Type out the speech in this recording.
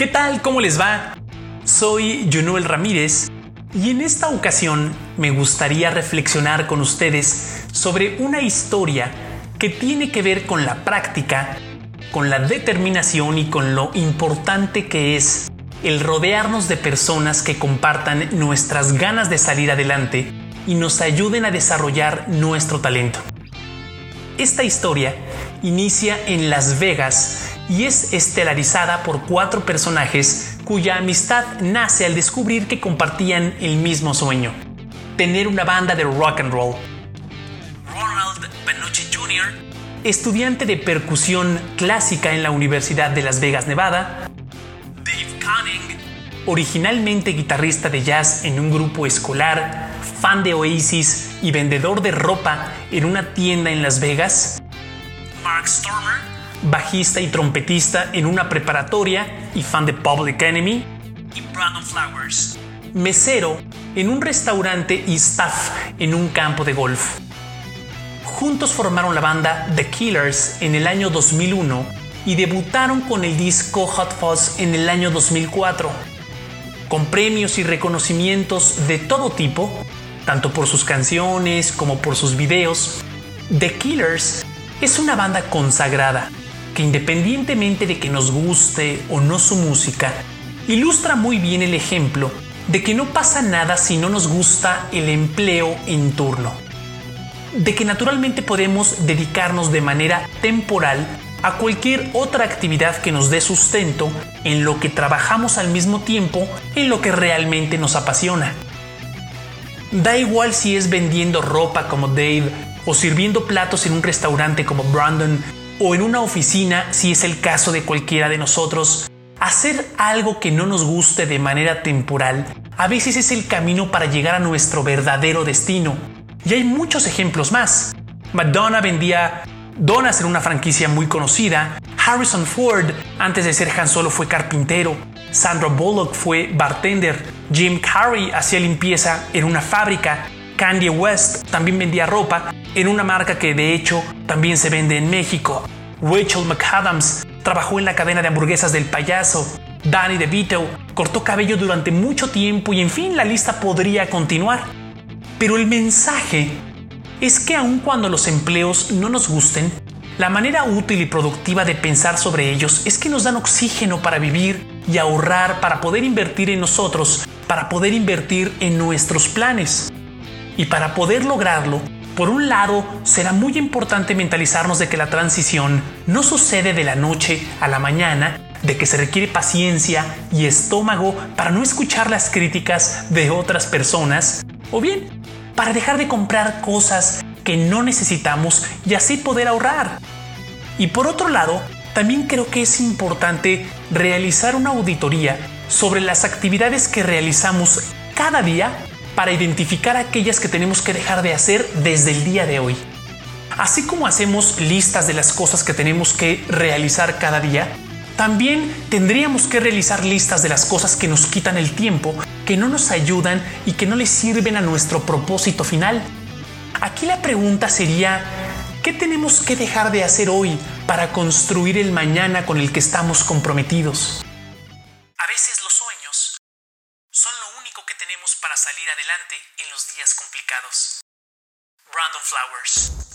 ¿Qué tal? ¿Cómo les va? Soy Junuel Ramírez y en esta ocasión me gustaría reflexionar con ustedes sobre una historia que tiene que ver con la práctica, con la determinación y con lo importante que es el rodearnos de personas que compartan nuestras ganas de salir adelante y nos ayuden a desarrollar nuestro talento. Esta historia inicia en Las Vegas y es estelarizada por cuatro personajes cuya amistad nace al descubrir que compartían el mismo sueño, tener una banda de rock and roll. Ronald Benucci Jr., estudiante de percusión clásica en la Universidad de Las Vegas, Nevada, Dave Cunning, originalmente guitarrista de jazz en un grupo escolar, fan de Oasis y vendedor de ropa en una tienda en Las Vegas, Mark Stormer, bajista y trompetista en una preparatoria y fan de Public Enemy, y Brandon Flowers, mesero en un restaurante y staff en un campo de golf. Juntos formaron la banda The Killers en el año 2001 y debutaron con el disco Hot Fuzz en el año 2004. Con premios y reconocimientos de todo tipo, tanto por sus canciones como por sus videos, The Killers es una banda consagrada que independientemente de que nos guste o no su música, ilustra muy bien el ejemplo de que no pasa nada si no nos gusta el empleo en turno. De que naturalmente podemos dedicarnos de manera temporal a cualquier otra actividad que nos dé sustento en lo que trabajamos al mismo tiempo en lo que realmente nos apasiona. Da igual si es vendiendo ropa como Dave o sirviendo platos en un restaurante como Brandon o en una oficina, si es el caso de cualquiera de nosotros, hacer algo que no nos guste de manera temporal a veces es el camino para llegar a nuestro verdadero destino. Y hay muchos ejemplos más. Madonna vendía donas en una franquicia muy conocida. Harrison Ford, antes de ser Han Solo, fue carpintero. Sandra Bullock fue bartender. Jim Carrey hacía limpieza en una fábrica. Kanye West también vendía ropa en una marca que de hecho también se vende en México. Rachel McAdams trabajó en la cadena de hamburguesas del payaso. Danny DeVito cortó cabello durante mucho tiempo y en fin la lista podría continuar. Pero el mensaje es que aun cuando los empleos no nos gusten, la manera útil y productiva de pensar sobre ellos es que nos dan oxígeno para vivir y ahorrar para poder invertir en nosotros, para poder invertir en nuestros planes. Y para poder lograrlo, por un lado, será muy importante mentalizarnos de que la transición no sucede de la noche a la mañana, de que se requiere paciencia y estómago para no escuchar las críticas de otras personas, o bien para dejar de comprar cosas que no necesitamos y así poder ahorrar. Y por otro lado, también creo que es importante realizar una auditoría sobre las actividades que realizamos cada día para identificar aquellas que tenemos que dejar de hacer desde el día de hoy. Así como hacemos listas de las cosas que tenemos que realizar cada día, también tendríamos que realizar listas de las cosas que nos quitan el tiempo, que no nos ayudan y que no le sirven a nuestro propósito final. Aquí la pregunta sería, ¿qué tenemos que dejar de hacer hoy para construir el mañana con el que estamos comprometidos? Único que tenemos para salir adelante en los días complicados. Brandon Flowers